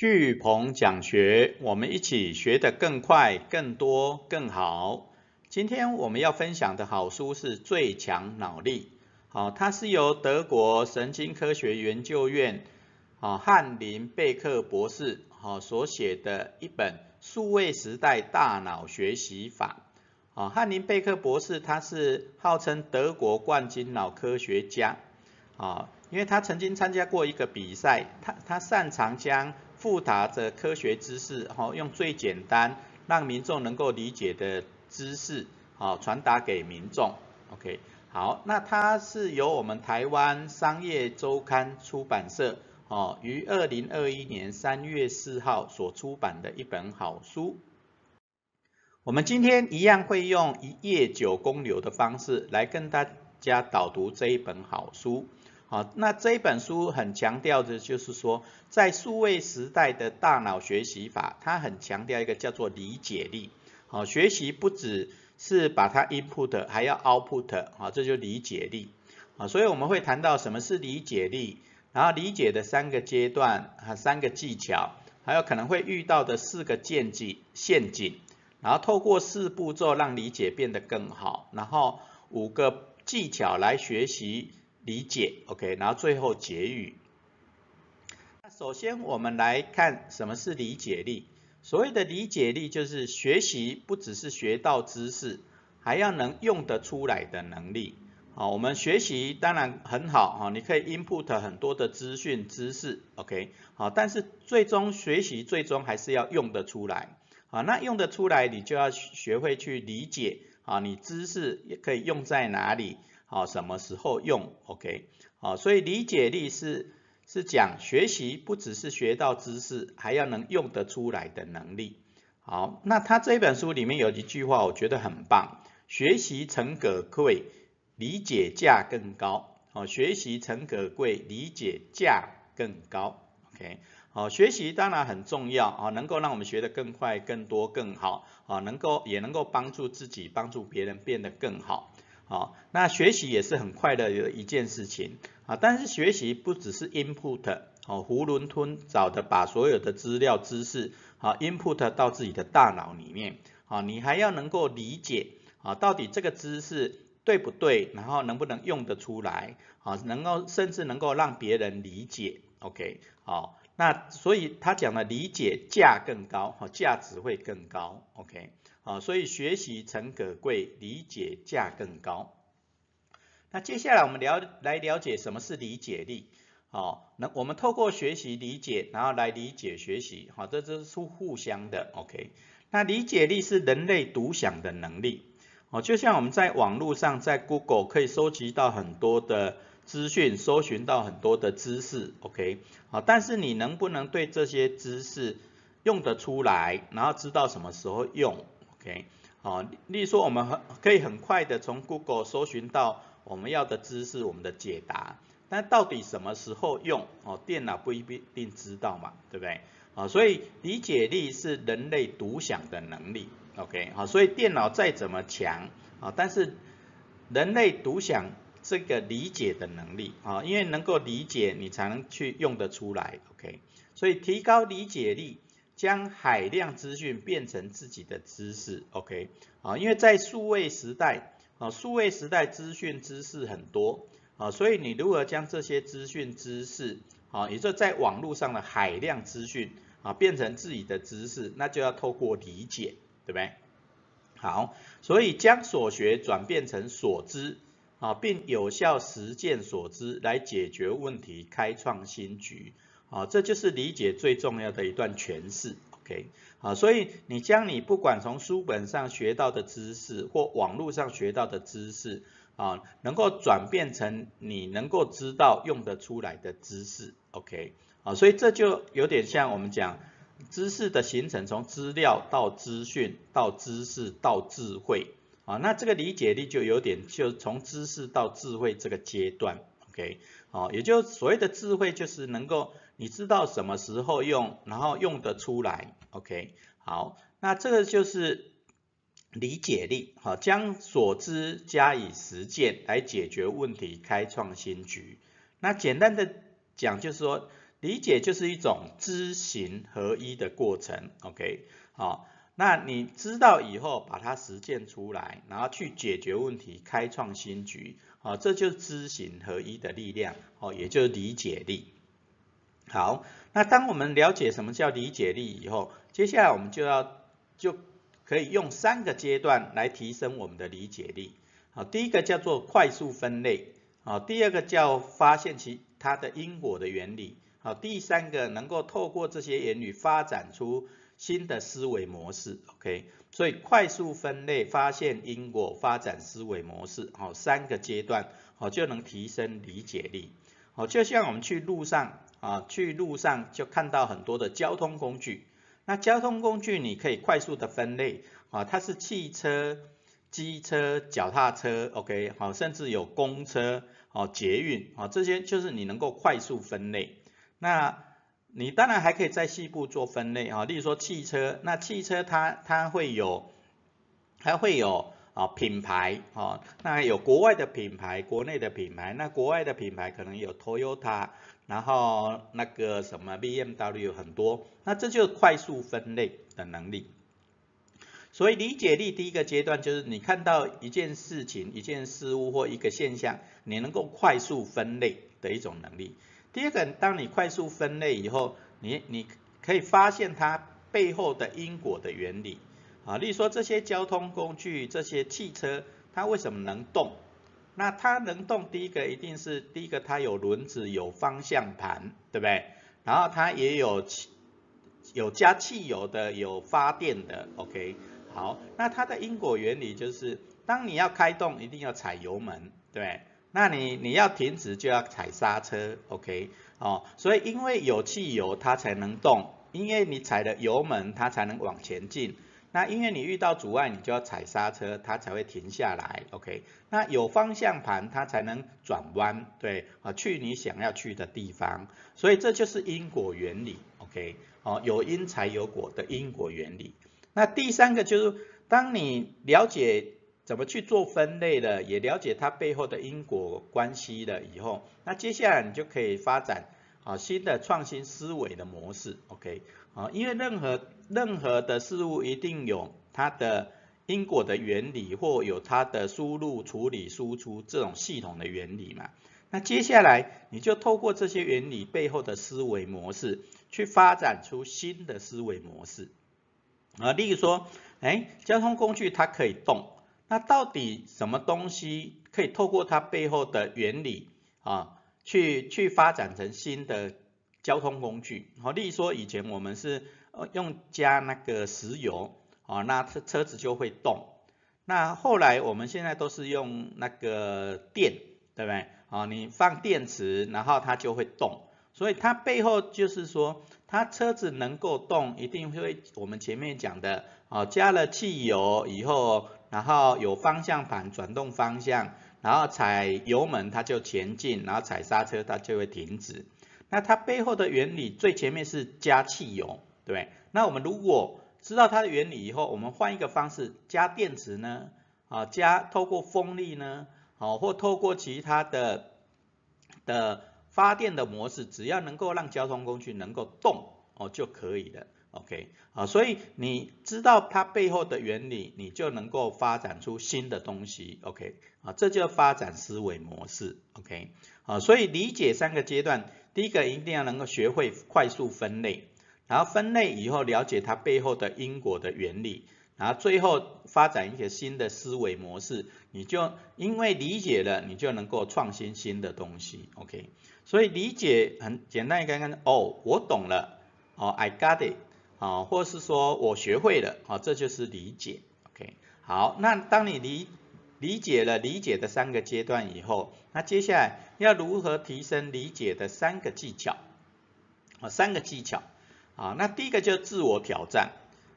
巨鹏讲学，我们一起学得更快、更多、更好。今天我们要分享的好书是《最强脑力》，好，它是由德国神经科学研究院啊翰林贝克博士好所写的一本数位时代大脑学习法。啊，翰林贝克博士他是号称德国冠军脑科学家啊，因为他曾经参加过一个比赛，他他擅长将复杂的科学知识，哈，用最简单让民众能够理解的知识，好传达给民众。OK，好，那它是由我们台湾商业周刊出版社，哦，于二零二一年三月四号所出版的一本好书。我们今天一样会用一页九公流的方式来跟大家导读这一本好书。好，那这一本书很强调的就是说，在数位时代的大脑学习法，它很强调一个叫做理解力。好，学习不只是把它 input，还要 output。啊，这就理解力。啊，所以我们会谈到什么是理解力，然后理解的三个阶段和三个技巧，还有可能会遇到的四个陷阱陷阱，然后透过四步骤让理解变得更好，然后五个技巧来学习。理解，OK，然后最后结语。那首先我们来看什么是理解力。所谓的理解力，就是学习不只是学到知识，还要能用得出来的能力。好，我们学习当然很好，哈，你可以 input 很多的资讯知识，OK，好，但是最终学习最终还是要用得出来。好，那用得出来，你就要学会去理解，啊，你知识也可以用在哪里。好，什么时候用？OK，好，所以理解力是是讲学习不只是学到知识，还要能用得出来的能力。好，那他这一本书里面有一句话，我觉得很棒：学习诚可贵，理解价更高。好，学习诚可贵，理解价更高。OK，好，学习当然很重要啊，能够让我们学得更快、更多、更好啊，能够也能够帮助自己、帮助别人变得更好。好，那学习也是很快乐的一件事情啊，但是学习不只是 input，哦，囫囵吞枣的把所有的资料知识，啊 input 到自己的大脑里面，啊，你还要能够理解，啊，到底这个知识对不对，然后能不能用得出来，啊，能够甚至能够让别人理解，OK，好，那所以他讲的理解价更高，哈，价值会更高，OK。啊，所以学习诚可贵，理解价更高。那接下来我们了来了解什么是理解力。好，那我们透过学习理解，然后来理解学习，好，这这是互相的。OK，那理解力是人类独享的能力。哦，就像我们在网络上，在 Google 可以收集到很多的资讯，搜寻到很多的知识。OK，好，但是你能不能对这些知识用得出来，然后知道什么时候用？OK，好，例如说我们很可以很快的从 Google 搜寻到我们要的知识，我们的解答，但到底什么时候用？哦，电脑不一定知道嘛，对不对？啊，所以理解力是人类独享的能力。OK，好，所以电脑再怎么强，啊，但是人类独享这个理解的能力，啊，因为能够理解，你才能去用得出来。OK，所以提高理解力。将海量资讯变成自己的知识，OK，啊，因为在数位时代，啊，数位时代资讯知识很多，啊，所以你如何将这些资讯知识，啊，也就在网络上的海量资讯，啊，变成自己的知识，那就要透过理解，对不对？好，所以将所学转变成所知，啊，并有效实践所知来解决问题，开创新局。啊，这就是理解最重要的一段诠释，OK，好，所以你将你不管从书本上学到的知识或网络上学到的知识，啊，能够转变成你能够知道用得出来的知识，OK，啊，所以这就有点像我们讲知识的形成，从资料到资讯到知识到智慧，啊，那这个理解力就有点就从知识到智慧这个阶段，OK，好，也就所谓的智慧就是能够。你知道什么时候用，然后用得出来，OK，好，那这个就是理解力，好，将所知加以实践来解决问题，开创新局。那简单的讲就是说，理解就是一种知行合一的过程，OK，好，那你知道以后把它实践出来，然后去解决问题，开创新局，好，这就是知行合一的力量，哦，也就是理解力。好，那当我们了解什么叫理解力以后，接下来我们就要就可以用三个阶段来提升我们的理解力。好，第一个叫做快速分类，好，第二个叫发现其它的因果的原理，好，第三个能够透过这些言语发展出新的思维模式。OK，所以快速分类、发现因果、发展思维模式，好，三个阶段，好就能提升理解力。好，就像我们去路上。啊，去路上就看到很多的交通工具，那交通工具你可以快速的分类啊，它是汽车、机车、脚踏车，OK，好，甚至有公车、哦捷运，啊这些就是你能够快速分类。那你当然还可以在细部做分类啊，例如说汽车，那汽车它它会有，它会有啊品牌啊，那有国外的品牌，国内的品牌，那国外的品牌可能有 Toyota。然后那个什么 BMW 很多，那这就是快速分类的能力。所以理解力第一个阶段就是你看到一件事情、一件事物或一个现象，你能够快速分类的一种能力。第二个，当你快速分类以后，你你可以发现它背后的因果的原理啊，例如说这些交通工具、这些汽车，它为什么能动？那它能动，第一个一定是第一个，它有轮子，有方向盘，对不对？然后它也有汽，有加汽油的，有发电的，OK。好，那它的因果原理就是，当你要开动，一定要踩油门，对。那你你要停止就要踩刹车，OK。哦，所以因为有汽油它才能动，因为你踩了油门它才能往前进。那因为你遇到阻碍，你就要踩刹车，它才会停下来，OK？那有方向盘，它才能转弯，对，啊，去你想要去的地方。所以这就是因果原理，OK？哦，有因才有果的因果原理。那第三个就是，当你了解怎么去做分类了，也了解它背后的因果关系了以后，那接下来你就可以发展啊新的创新思维的模式，OK？啊，因为任何任何的事物一定有它的因果的原理，或有它的输入、处理、输出这种系统的原理嘛。那接下来你就透过这些原理背后的思维模式，去发展出新的思维模式。啊，例如说，哎，交通工具它可以动，那到底什么东西可以透过它背后的原理啊，去去发展成新的？交通工具，好，例如说以前我们是用加那个石油，啊，那车车子就会动。那后来我们现在都是用那个电，对不对？啊，你放电池，然后它就会动。所以它背后就是说，它车子能够动，一定会我们前面讲的，啊，加了汽油以后，然后有方向盘转动方向，然后踩油门它就前进，然后踩刹车它就会停止。那它背后的原理最前面是加汽油，对？那我们如果知道它的原理以后，我们换一个方式加电池呢？啊，加透过风力呢？好，或透过其他的的发电的模式，只要能够让交通工具能够动哦就可以了。OK，啊，所以你知道它背后的原理，你就能够发展出新的东西。OK，啊，这就发展思维模式。OK，啊，所以理解三个阶段。第一个一定要能够学会快速分类，然后分类以后了解它背后的因果的原理，然后最后发展一些新的思维模式，你就因为理解了，你就能够创新新的东西，OK？所以理解很简单，一个看哦，我懂了，哦，I got it，啊，或是说我学会了，啊，这就是理解，OK？好，那当你理理解了理解的三个阶段以后，那接下来要如何提升理解的三个技巧？啊，三个技巧啊，那第一个就是自我挑战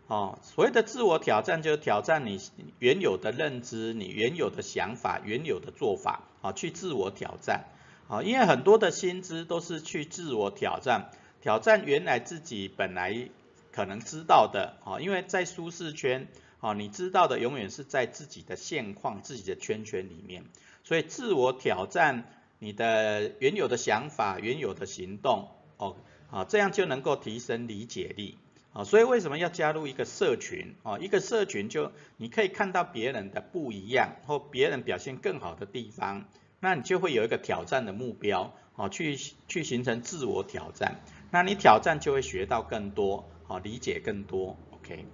哦。所谓的自我挑战，就是挑战你原有的认知、你原有的想法、原有的做法啊，去自我挑战啊。因为很多的薪资都是去自我挑战，挑战原来自己本来可能知道的啊，因为在舒适圈。啊，你知道的永远是在自己的现况、自己的圈圈里面，所以自我挑战你的原有的想法、原有的行动，哦，啊，这样就能够提升理解力。啊，所以为什么要加入一个社群？啊，一个社群就你可以看到别人的不一样或别人表现更好的地方，那你就会有一个挑战的目标，啊，去去形成自我挑战。那你挑战就会学到更多，啊，理解更多。OK。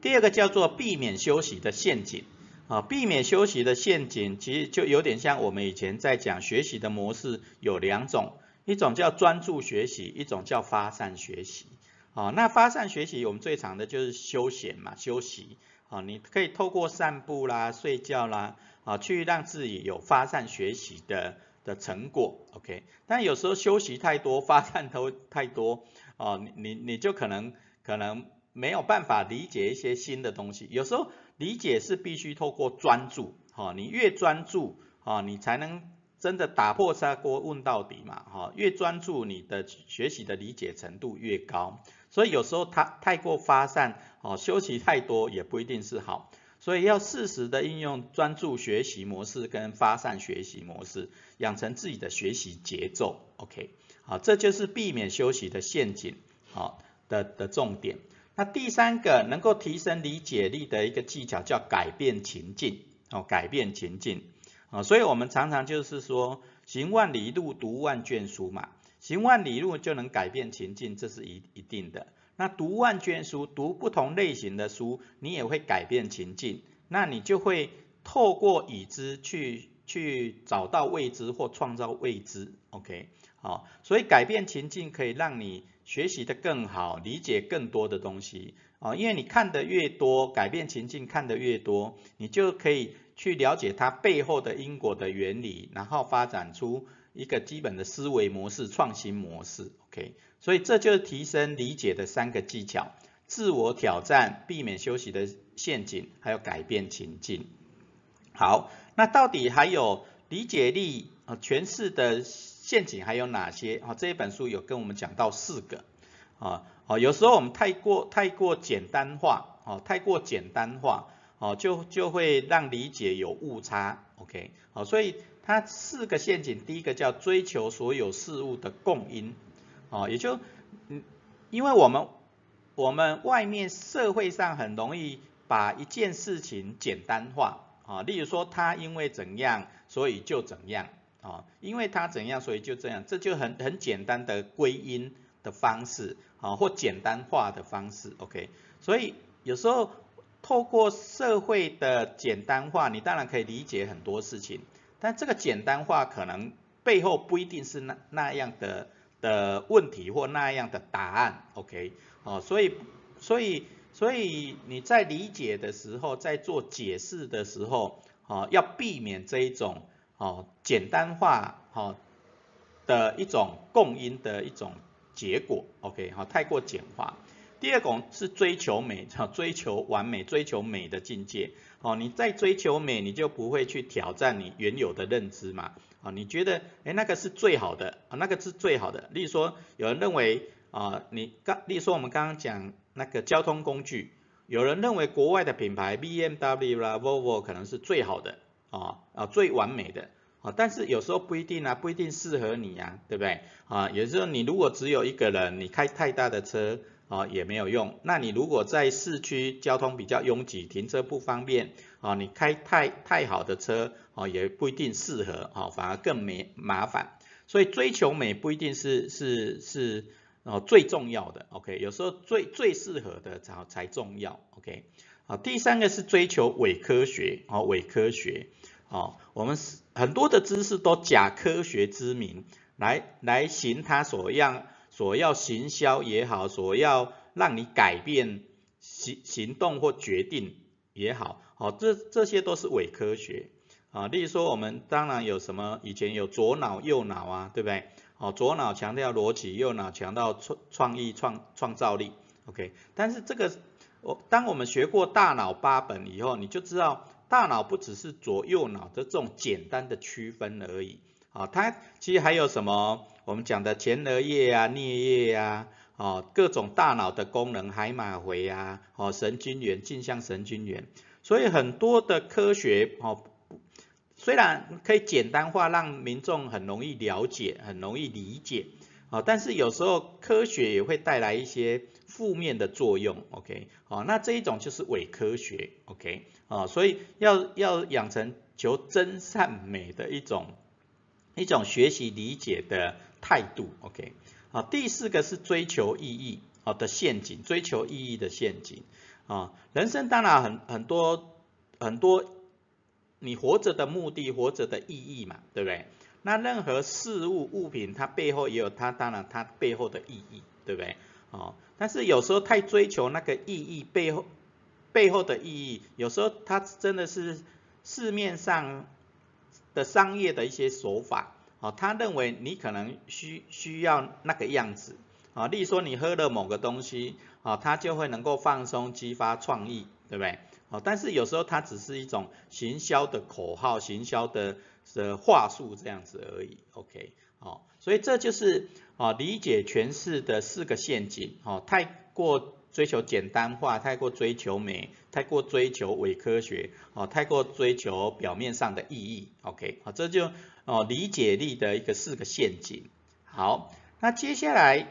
第二个叫做避免休息的陷阱。啊，避免休息的陷阱，其实就有点像我们以前在讲学习的模式有两种，一种叫专注学习，一种叫发散学习。啊，那发散学习我们最常的就是休闲嘛，休息。啊，你可以透过散步啦、睡觉啦，啊，去让自己有发散学习的的成果。OK，但有时候休息太多，发散都太多，哦，你你你就可能可能没有办法理解一些新的东西。有时候理解是必须透过专注，哈，你越专注，啊，你才能。真的打破砂锅问到底嘛，哈，越专注你的学习的理解程度越高，所以有时候他太过发散，哦，休息太多也不一定是好，所以要适时的应用专注学习模式跟发散学习模式，养成自己的学习节奏，OK，好，这就是避免休息的陷阱，好，的的重点。那第三个能够提升理解力的一个技巧叫改变情境，哦，改变情境。啊，所以我们常常就是说，行万里路，读万卷书嘛。行万里路就能改变情境，这是一一定的。那读万卷书，读不同类型的书，你也会改变情境。那你就会透过已知去去找到未知或创造未知。OK，好，所以改变情境可以让你学习的更好，理解更多的东西。啊，因为你看的越多，改变情境看的越多，你就可以。去了解它背后的因果的原理，然后发展出一个基本的思维模式、创新模式。OK，所以这就是提升理解的三个技巧：自我挑战、避免休息的陷阱，还有改变情境。好，那到底还有理解力啊诠释的陷阱还有哪些？啊，这一本书有跟我们讲到四个。啊，哦，有时候我们太过太过简单化，哦，太过简单化。哦，就就会让理解有误差，OK，好，所以它四个陷阱，第一个叫追求所有事物的共因，哦，也就，嗯，因为我们我们外面社会上很容易把一件事情简单化，啊，例如说他因为怎样，所以就怎样，啊，因为他怎样，所以就这样，这就很很简单的归因的方式，啊，或简单化的方式，OK，所以有时候。透过社会的简单化，你当然可以理解很多事情，但这个简单化可能背后不一定是那那样的的问题或那样的答案，OK，哦，所以所以所以你在理解的时候，在做解释的时候，哦，要避免这一种哦简单化哦的一种共因的一种结果，OK，好，太过简化。第二种是追求美，哈，追求完美，追求美的境界。哦，你在追求美，你就不会去挑战你原有的认知嘛。啊，你觉得，哎，那个是最好的，啊，那个是最好的。例如说，有人认为，啊，你刚，例如说我们刚刚讲那个交通工具，有人认为国外的品牌 BMW 啦、Volvo 可能是最好的，啊，啊，最完美的，啊，但是有时候不一定啊，不一定适合你呀，对不对？啊，有时候，你如果只有一个人，你开太大的车。啊，也没有用。那你如果在市区交通比较拥挤，停车不方便，啊，你开太太好的车，啊，也不一定适合，啊，反而更没麻烦。所以追求美不一定是是是哦最重要的，OK？有时候最最适合的才才重要，OK？好，第三个是追求伪科学，啊，伪科学，啊，我们很多的知识都假科学之名来来行他所要。所要行销也好，所要让你改变行行动或决定也好，好，这这些都是伪科学啊。例如说，我们当然有什么以前有左脑右脑啊，对不对？好，左脑强调逻辑，右脑强调创创意创创造力，OK。但是这个我当我们学过大脑八本以后，你就知道大脑不只是左右脑的这种简单的区分而已。啊，它其实还有什么？我们讲的前额叶啊、颞叶啊，哦，各种大脑的功能，海马回啊，哦，神经元、镜像神经元，所以很多的科学，哦，虽然可以简单化，让民众很容易了解、很容易理解，啊，但是有时候科学也会带来一些负面的作用，OK，好，那这一种就是伪科学，OK，啊，所以要要养成求真善美的一种一种学习理解的态度，OK，好，第四个是追求意义，好的陷阱，追求意义的陷阱，啊，人生当然很很多很多，你活着的目的，活着的意义嘛，对不对？那任何事物物品，它背后也有它当然它背后的意义，对不对？哦，但是有时候太追求那个意义背后背后的意义，有时候它真的是市面上的商业的一些手法，哦，他认为你可能需需要那个样子，啊，例如说你喝了某个东西，啊，他就会能够放松、激发创意，对不对？哦，但是有时候它只是一种行销的口号、行销的。的话术这样子而已，OK，好，所以这就是啊理解诠释的四个陷阱，哦，太过追求简单化，太过追求美，太过追求伪科学，哦，太过追求表面上的意义，OK，好，这就哦理解力的一个四个陷阱。好，那接下来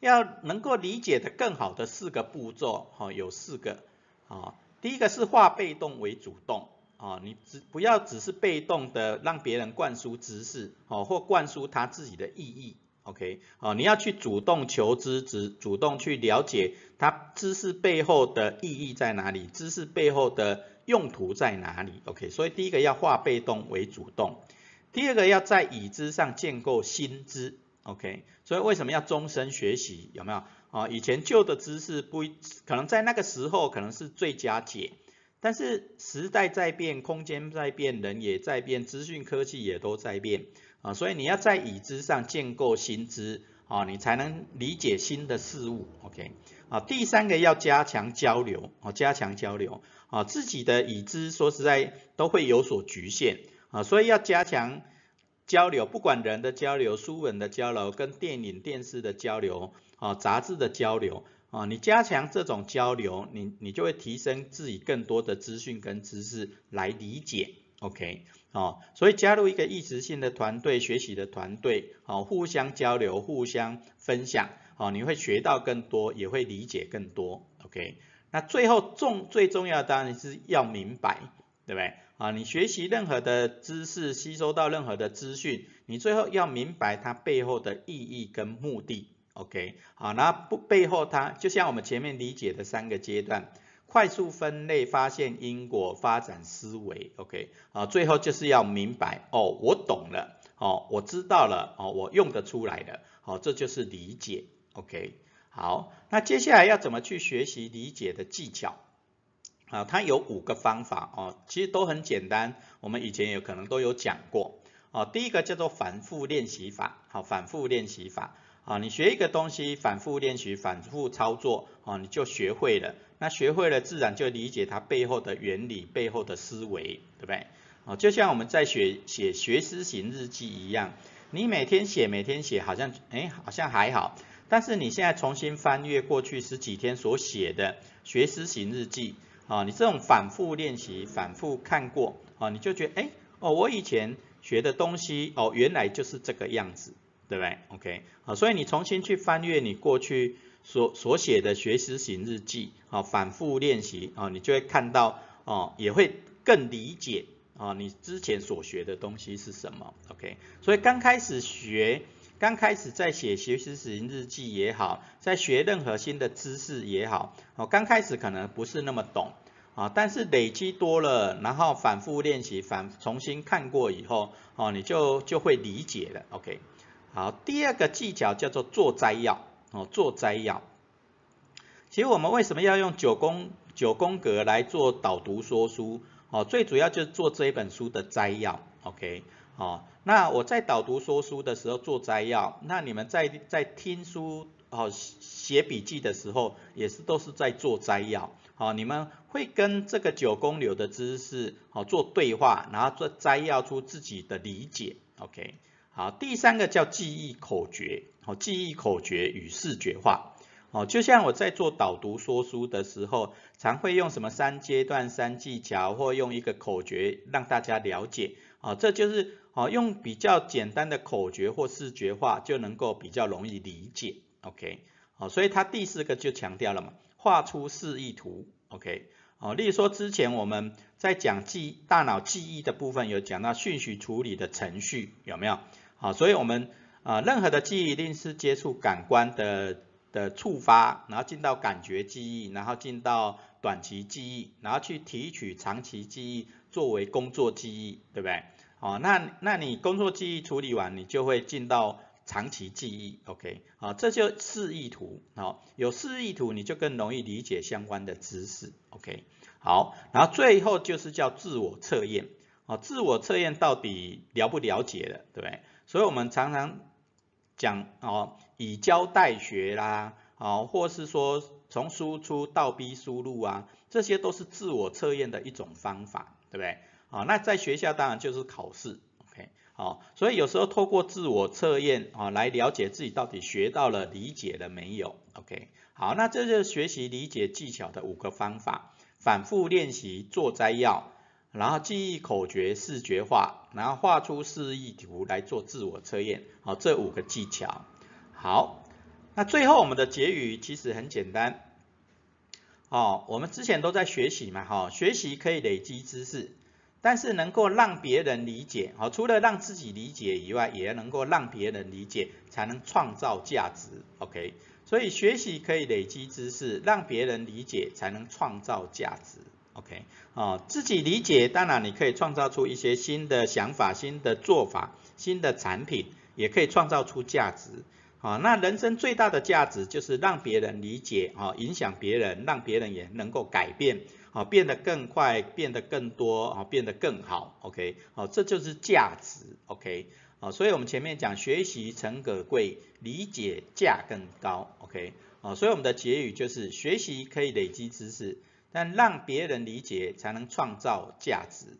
要能够理解的更好的四个步骤，哈，有四个，啊，第一个是化被动为主动。哦，你只不要只是被动的让别人灌输知识，哦，或灌输他自己的意义，OK，哦，你要去主动求知，只主动去了解它知识背后的意义在哪里，知识背后的用途在哪里，OK，所以第一个要化被动为主动，第二个要在已知上建构新知，OK，所以为什么要终身学习？有没有？啊，以前旧的知识不可能在那个时候可能是最佳解。但是时代在变，空间在变，人也在变，资讯科技也都在变啊，所以你要在已知上建构新知啊，你才能理解新的事物。OK，啊，第三个要加强交流啊，加强交流啊，自己的已知说实在都会有所局限啊，所以要加强交流，不管人的交流、书本的交流、跟电影、电视的交流啊、杂志的交流。啊，你加强这种交流，你你就会提升自己更多的资讯跟知识来理解，OK，哦，所以加入一个意识性的团队学习的团队，哦，互相交流，互相分享，哦，你会学到更多，也会理解更多，OK，那最后重最重要的当然是要明白，对不对？啊，你学习任何的知识，吸收到任何的资讯，你最后要明白它背后的意义跟目的。OK，好，那不背后它就像我们前面理解的三个阶段，快速分类、发现因果、发展思维，OK，啊，最后就是要明白，哦，我懂了，哦，我知道了，哦，我用得出来了，哦，这就是理解，OK，好，那接下来要怎么去学习理解的技巧？啊，它有五个方法，哦，其实都很简单，我们以前有可能都有讲过，哦，第一个叫做反复练习法，好，反复练习法。啊，你学一个东西，反复练习，反复操作，啊，你就学会了。那学会了，自然就理解它背后的原理，背后的思维，对不对？啊，就像我们在学写学思型日记一样，你每天写，每天写，好像，哎，好像还好。但是你现在重新翻阅过去十几天所写的学思型日记，啊，你这种反复练习，反复看过，啊，你就觉得，哎，哦，我以前学的东西，哦，原来就是这个样子。对不对？OK，好，所以你重新去翻阅你过去所所写的学习型日记，啊，反复练习，啊，你就会看到，哦，也会更理解，啊，你之前所学的东西是什么？OK，所以刚开始学，刚开始在写学习型日记也好，在学任何新的知识也好，哦，刚开始可能不是那么懂，啊，但是累积多了，然后反复练习，反重新看过以后，哦，你就就会理解了，OK。好，第二个技巧叫做做摘要哦，做摘要。其实我们为什么要用九宫九宫格来做导读说书？哦，最主要就是做这一本书的摘要，OK？哦，那我在导读说书的时候做摘要，那你们在在听书哦写笔记的时候，也是都是在做摘要。好，你们会跟这个九宫流的知识好做对话，然后做摘要出自己的理解，OK？好，第三个叫记忆口诀，好，记忆口诀与视觉化，哦，就像我在做导读说书的时候，常会用什么三阶段、三技巧，或用一个口诀让大家了解，啊，这就是啊用比较简单的口诀或视觉化就能够比较容易理解，OK，好，所以它第四个就强调了嘛，画出示意图，OK，哦，例如说之前我们在讲记大脑记忆的部分有讲到讯息处理的程序有没有？好，所以我们啊任何的记忆一定是接触感官的。的触发，然后进到感觉记忆，然后进到短期记忆，然后去提取长期记忆作为工作记忆，对不对？哦，那那你工作记忆处理完，你就会进到长期记忆，OK？好，这就示意图，好，有示意图你就更容易理解相关的知识，OK？好，然后最后就是叫自我测验，哦，自我测验到底了不了解了，对不对？所以我们常常。讲哦，以教代学啦，哦，或是说从输出到逼输入啊，这些都是自我测验的一种方法，对不对？好，那在学校当然就是考试，OK，好，所以有时候透过自我测验啊，来了解自己到底学到了、理解了没有，OK，好，那这就是学习理解技巧的五个方法，反复练习做摘要。然后记忆口诀视觉化，然后画出示意图来做自我测验，好，这五个技巧。好，那最后我们的结语其实很简单，哦，我们之前都在学习嘛，哈，学习可以累积知识，但是能够让别人理解，好，除了让自己理解以外，也能够让别人理解，才能创造价值，OK？所以学习可以累积知识，让别人理解，才能创造价值。OK，哦，自己理解，当然你可以创造出一些新的想法、新的做法、新的产品，也可以创造出价值。啊，那人生最大的价值就是让别人理解，啊，影响别人，让别人也能够改变，啊，变得更快，变得更多，啊，变得更好。OK，好，这就是价值。OK，啊，所以我们前面讲学习诚可贵，理解价更高。OK，啊，所以我们的结语就是学习可以累积知识。但让别人理解，才能创造价值。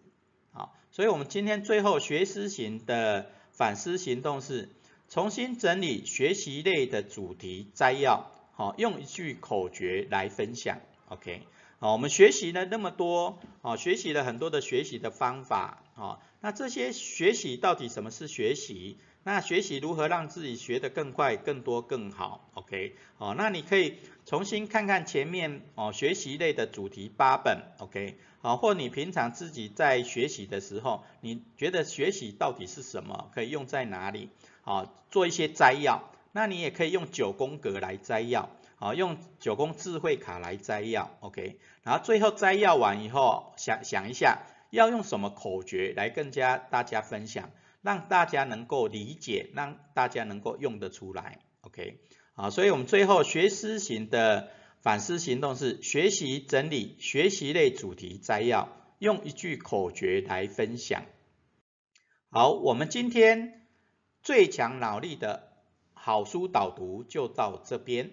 好，所以我们今天最后学思型的反思行动是重新整理学习类的主题摘要。好，用一句口诀来分享。OK，好，我们学习了那么多，好，学习了很多的学习的方法。好，那这些学习到底什么是学习？那学习如何让自己学得更快、更多、更好？OK，好，那你可以重新看看前面哦学习类的主题八本，OK，好，或你平常自己在学习的时候，你觉得学习到底是什么？可以用在哪里？好，做一些摘要。那你也可以用九宫格来摘要，好，用九宫智慧卡来摘要，OK，然后最后摘要完以后，想想一下要用什么口诀来更加大家分享。让大家能够理解，让大家能够用得出来，OK，好，所以我们最后学思型的反思行动是学习整理学习类主题摘要，用一句口诀来分享。好，我们今天最强脑力的好书导读就到这边。